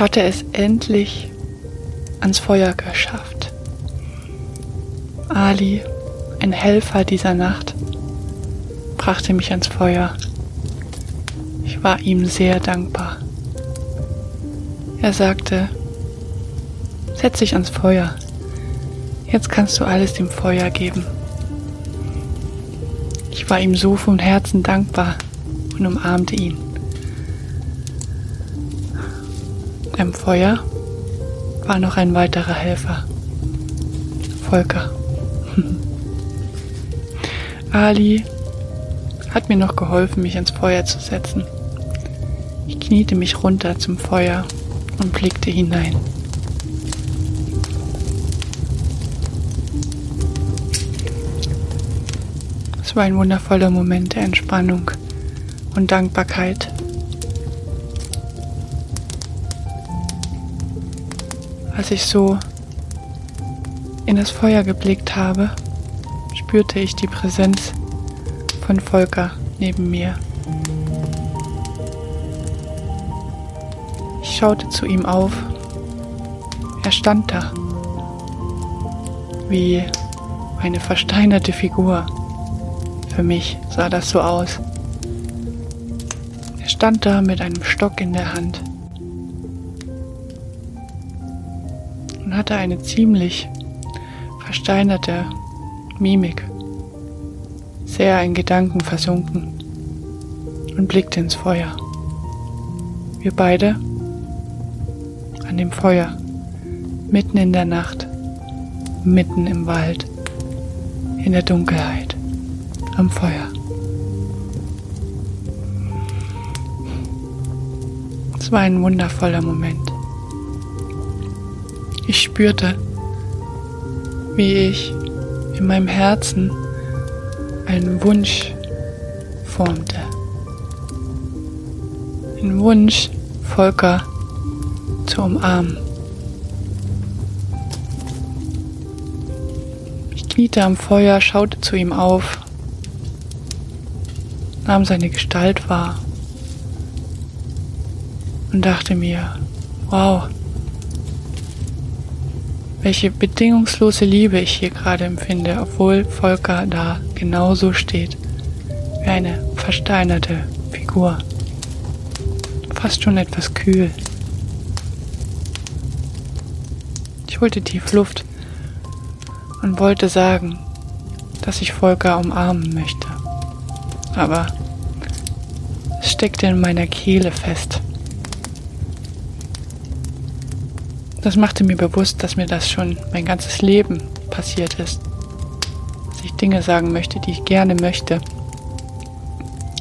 Ich hatte es endlich ans Feuer geschafft. Ali, ein Helfer dieser Nacht, brachte mich ans Feuer. Ich war ihm sehr dankbar. Er sagte, setz dich ans Feuer. Jetzt kannst du alles dem Feuer geben. Ich war ihm so von Herzen dankbar und umarmte ihn. Am Feuer war noch ein weiterer Helfer, Volker. Ali hat mir noch geholfen, mich ans Feuer zu setzen. Ich kniete mich runter zum Feuer und blickte hinein. Es war ein wundervoller Moment der Entspannung und Dankbarkeit. Als ich so in das Feuer geblickt habe, spürte ich die Präsenz von Volker neben mir. Ich schaute zu ihm auf. Er stand da wie eine versteinerte Figur. Für mich sah das so aus. Er stand da mit einem Stock in der Hand hatte eine ziemlich versteinerte Mimik, sehr in Gedanken versunken und blickte ins Feuer. Wir beide an dem Feuer, mitten in der Nacht, mitten im Wald, in der Dunkelheit, am Feuer. Es war ein wundervoller Moment. Ich spürte, wie ich in meinem Herzen einen Wunsch formte. Ein Wunsch, Volker zu umarmen. Ich kniete am Feuer, schaute zu ihm auf, nahm seine Gestalt wahr und dachte mir, wow, welche bedingungslose Liebe ich hier gerade empfinde, obwohl Volker da genauso steht, wie eine versteinerte Figur. Fast schon etwas kühl. Ich holte tief Luft und wollte sagen, dass ich Volker umarmen möchte. Aber es steckte in meiner Kehle fest. Das machte mir bewusst, dass mir das schon mein ganzes Leben passiert ist. Dass ich Dinge sagen möchte, die ich gerne möchte,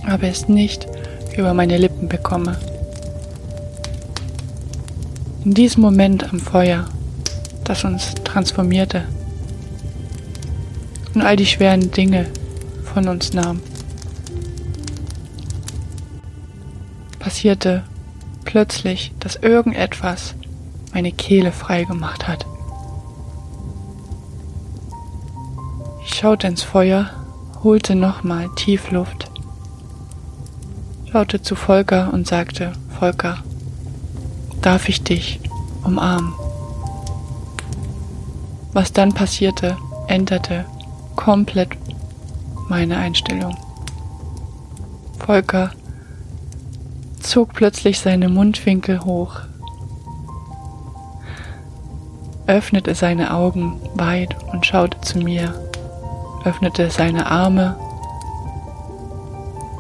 aber es nicht über meine Lippen bekomme. In diesem Moment am Feuer, das uns transformierte und all die schweren Dinge von uns nahm, passierte plötzlich, dass irgendetwas meine Kehle frei gemacht hat. Ich schaute ins Feuer, holte nochmal tief Luft, schaute zu Volker und sagte, Volker, darf ich dich umarmen? Was dann passierte, änderte komplett meine Einstellung. Volker zog plötzlich seine Mundwinkel hoch, öffnete seine Augen weit und schaute zu mir, öffnete seine Arme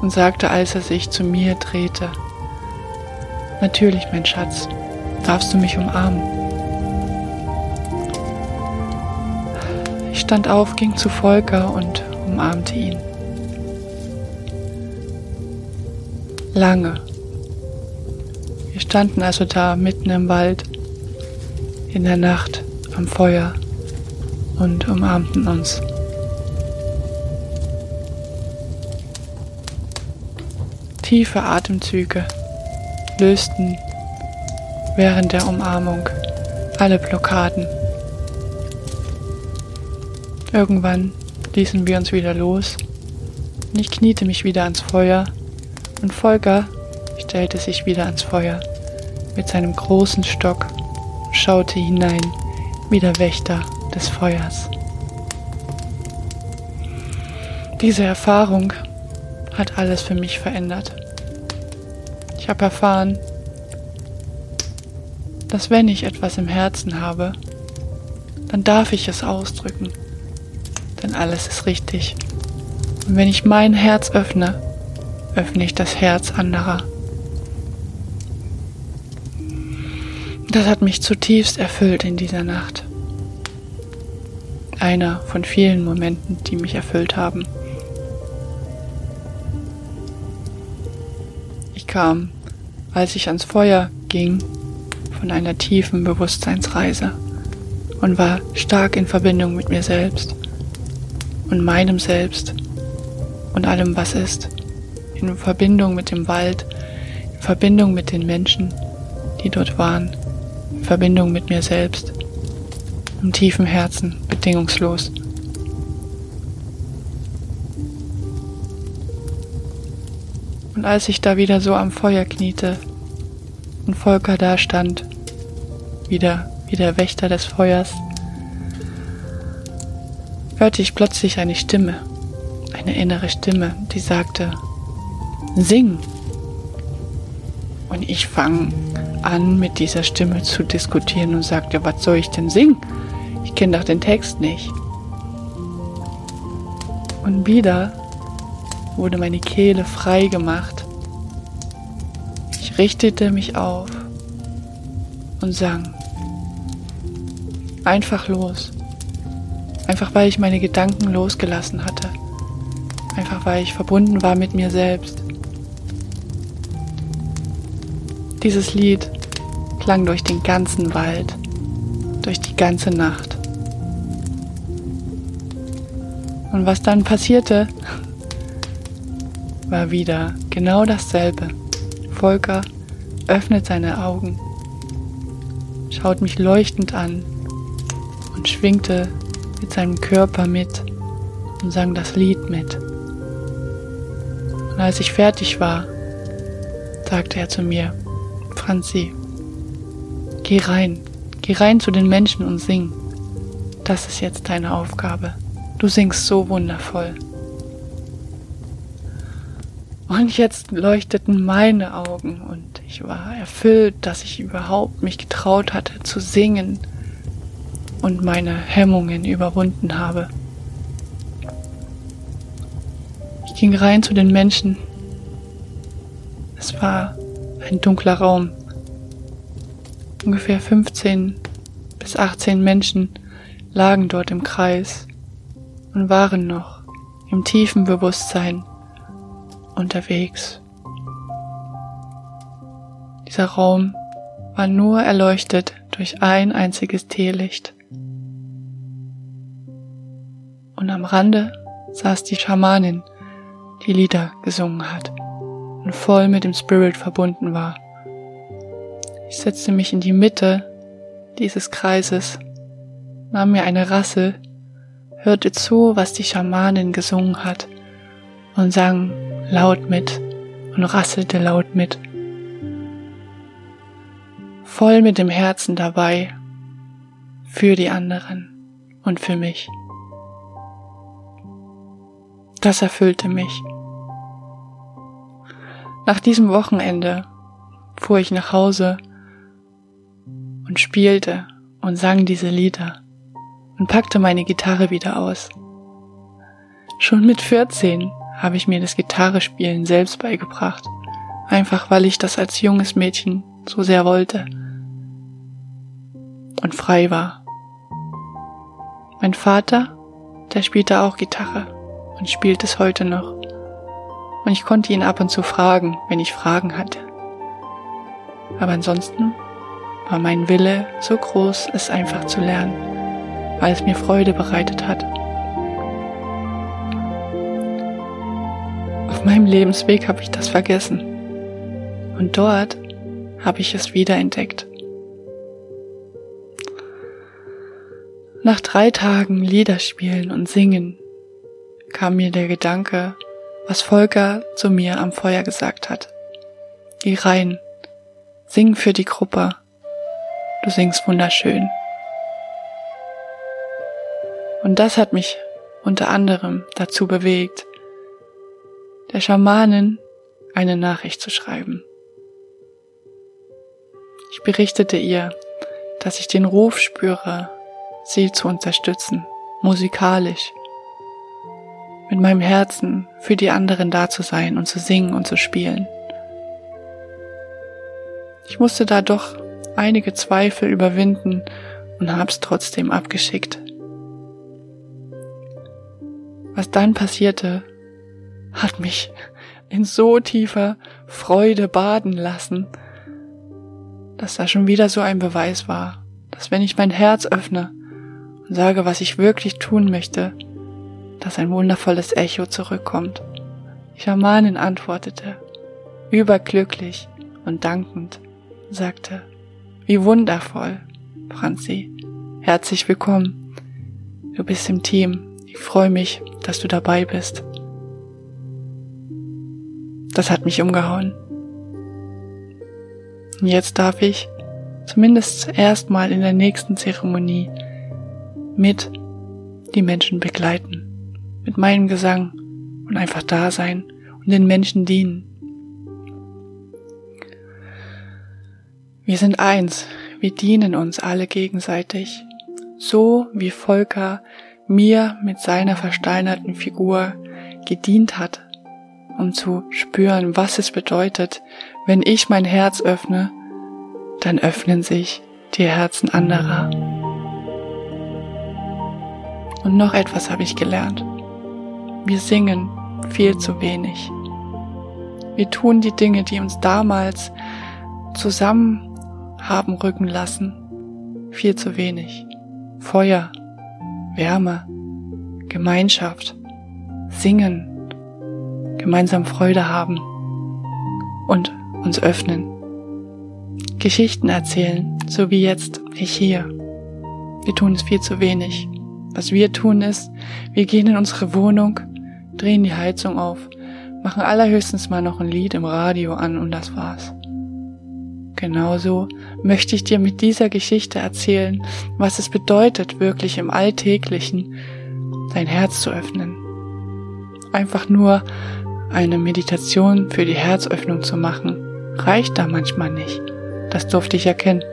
und sagte, als er sich zu mir drehte, Natürlich, mein Schatz, darfst du mich umarmen. Ich stand auf, ging zu Volker und umarmte ihn. Lange. Wir standen also da mitten im Wald in der Nacht am Feuer und umarmten uns. Tiefe Atemzüge lösten während der Umarmung alle Blockaden. Irgendwann ließen wir uns wieder los und ich kniete mich wieder ans Feuer und Volker stellte sich wieder ans Feuer mit seinem großen Stock schaute hinein wie der Wächter des Feuers. Diese Erfahrung hat alles für mich verändert. Ich habe erfahren, dass wenn ich etwas im Herzen habe, dann darf ich es ausdrücken, denn alles ist richtig. Und wenn ich mein Herz öffne, öffne ich das Herz anderer. Das hat mich zutiefst erfüllt in dieser Nacht. Einer von vielen Momenten, die mich erfüllt haben. Ich kam, als ich ans Feuer ging, von einer tiefen Bewusstseinsreise und war stark in Verbindung mit mir selbst und meinem Selbst und allem, was ist. In Verbindung mit dem Wald, in Verbindung mit den Menschen, die dort waren, Verbindung mit mir selbst, im tiefen Herzen, bedingungslos. Und als ich da wieder so am Feuer kniete und Volker da stand, wieder wie der Wächter des Feuers, hörte ich plötzlich eine Stimme, eine innere Stimme, die sagte, Sing. Und ich fang an, mit dieser Stimme zu diskutieren und sagte, was soll ich denn singen? Ich kenne doch den Text nicht. Und wieder wurde meine Kehle frei gemacht. Ich richtete mich auf und sang. Einfach los. Einfach weil ich meine Gedanken losgelassen hatte. Einfach weil ich verbunden war mit mir selbst. Dieses Lied klang durch den ganzen Wald, durch die ganze Nacht. Und was dann passierte, war wieder genau dasselbe. Volker öffnet seine Augen, schaut mich leuchtend an und schwingte mit seinem Körper mit und sang das Lied mit. Und als ich fertig war, sagte er zu mir, Franzi, geh rein, geh rein zu den Menschen und sing. Das ist jetzt deine Aufgabe. Du singst so wundervoll. Und jetzt leuchteten meine Augen und ich war erfüllt, dass ich überhaupt mich getraut hatte zu singen und meine Hemmungen überwunden habe. Ich ging rein zu den Menschen. Es war ein dunkler Raum. Ungefähr 15 bis 18 Menschen lagen dort im Kreis und waren noch im tiefen Bewusstsein unterwegs. Dieser Raum war nur erleuchtet durch ein einziges Teelicht. und am Rande saß die Schamanin, die Lieder gesungen hat und voll mit dem Spirit verbunden war. Ich setzte mich in die Mitte dieses Kreises, nahm mir eine Rasse, hörte zu, was die Schamanin gesungen hat und sang laut mit und rasselte laut mit. Voll mit dem Herzen dabei für die anderen und für mich. Das erfüllte mich. Nach diesem Wochenende fuhr ich nach Hause und spielte und sang diese Lieder und packte meine Gitarre wieder aus. Schon mit 14 habe ich mir das Gitarrespielen selbst beigebracht, einfach weil ich das als junges Mädchen so sehr wollte und frei war. Mein Vater, der spielte auch Gitarre und spielt es heute noch. Und ich konnte ihn ab und zu fragen, wenn ich Fragen hatte. Aber ansonsten war mein Wille so groß, es einfach zu lernen, weil es mir Freude bereitet hat. Auf meinem Lebensweg habe ich das vergessen. Und dort habe ich es wiederentdeckt. Nach drei Tagen Lieder spielen und singen kam mir der Gedanke, was Volker zu mir am Feuer gesagt hat. Geh rein, Sing für die Gruppe. Du singst wunderschön. Und das hat mich unter anderem dazu bewegt, der Schamanin eine Nachricht zu schreiben. Ich berichtete ihr, dass ich den Ruf spüre, sie zu unterstützen, musikalisch, mit meinem Herzen für die anderen da zu sein und zu singen und zu spielen. Ich musste da doch einige Zweifel überwinden und hab's trotzdem abgeschickt. Was dann passierte, hat mich in so tiefer Freude baden lassen, dass da schon wieder so ein Beweis war, dass wenn ich mein Herz öffne und sage, was ich wirklich tun möchte, dass ein wundervolles Echo zurückkommt. Die Schamanin antwortete, überglücklich und dankend, sagte, wie wundervoll, Franzi, herzlich willkommen. Du bist im Team. Ich freue mich, dass du dabei bist. Das hat mich umgehauen. Und jetzt darf ich zumindest erstmal in der nächsten Zeremonie mit die Menschen begleiten mit meinem Gesang und einfach da sein und den Menschen dienen. Wir sind eins, wir dienen uns alle gegenseitig, so wie Volker mir mit seiner versteinerten Figur gedient hat, um zu spüren, was es bedeutet, wenn ich mein Herz öffne, dann öffnen sich die Herzen anderer. Und noch etwas habe ich gelernt. Wir singen viel zu wenig. Wir tun die Dinge, die uns damals zusammen haben rücken lassen, viel zu wenig. Feuer, Wärme, Gemeinschaft, Singen, gemeinsam Freude haben und uns öffnen. Geschichten erzählen, so wie jetzt ich hier. Wir tun es viel zu wenig. Was wir tun ist, wir gehen in unsere Wohnung, drehen die Heizung auf, machen allerhöchstens mal noch ein Lied im Radio an und das war's. Genauso möchte ich dir mit dieser Geschichte erzählen, was es bedeutet, wirklich im Alltäglichen dein Herz zu öffnen. Einfach nur eine Meditation für die Herzöffnung zu machen, reicht da manchmal nicht. Das durfte ich erkennen.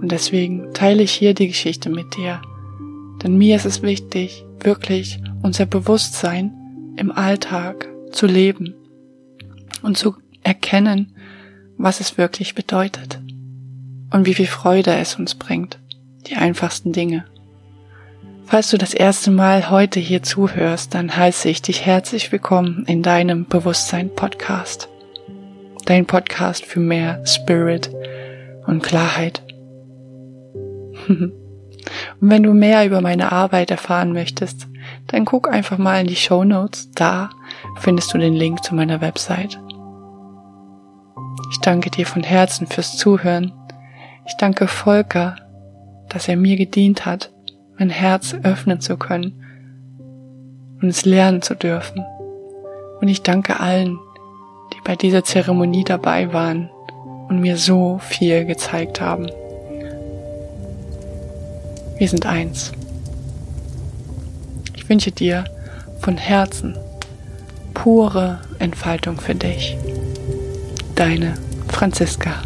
Und deswegen teile ich hier die Geschichte mit dir. Denn mir ist es wichtig, wirklich unser Bewusstsein im Alltag zu leben und zu erkennen, was es wirklich bedeutet und wie viel Freude es uns bringt, die einfachsten Dinge. Falls du das erste Mal heute hier zuhörst, dann heiße ich dich herzlich willkommen in deinem Bewusstsein Podcast. Dein Podcast für mehr Spirit und Klarheit. Und wenn du mehr über meine Arbeit erfahren möchtest, dann guck einfach mal in die Show Notes. Da findest du den Link zu meiner Website. Ich danke dir von Herzen fürs Zuhören. Ich danke Volker, dass er mir gedient hat, mein Herz öffnen zu können und es lernen zu dürfen. Und ich danke allen, die bei dieser Zeremonie dabei waren und mir so viel gezeigt haben. Wir sind eins. Ich wünsche dir von Herzen pure Entfaltung für dich. Deine Franziska.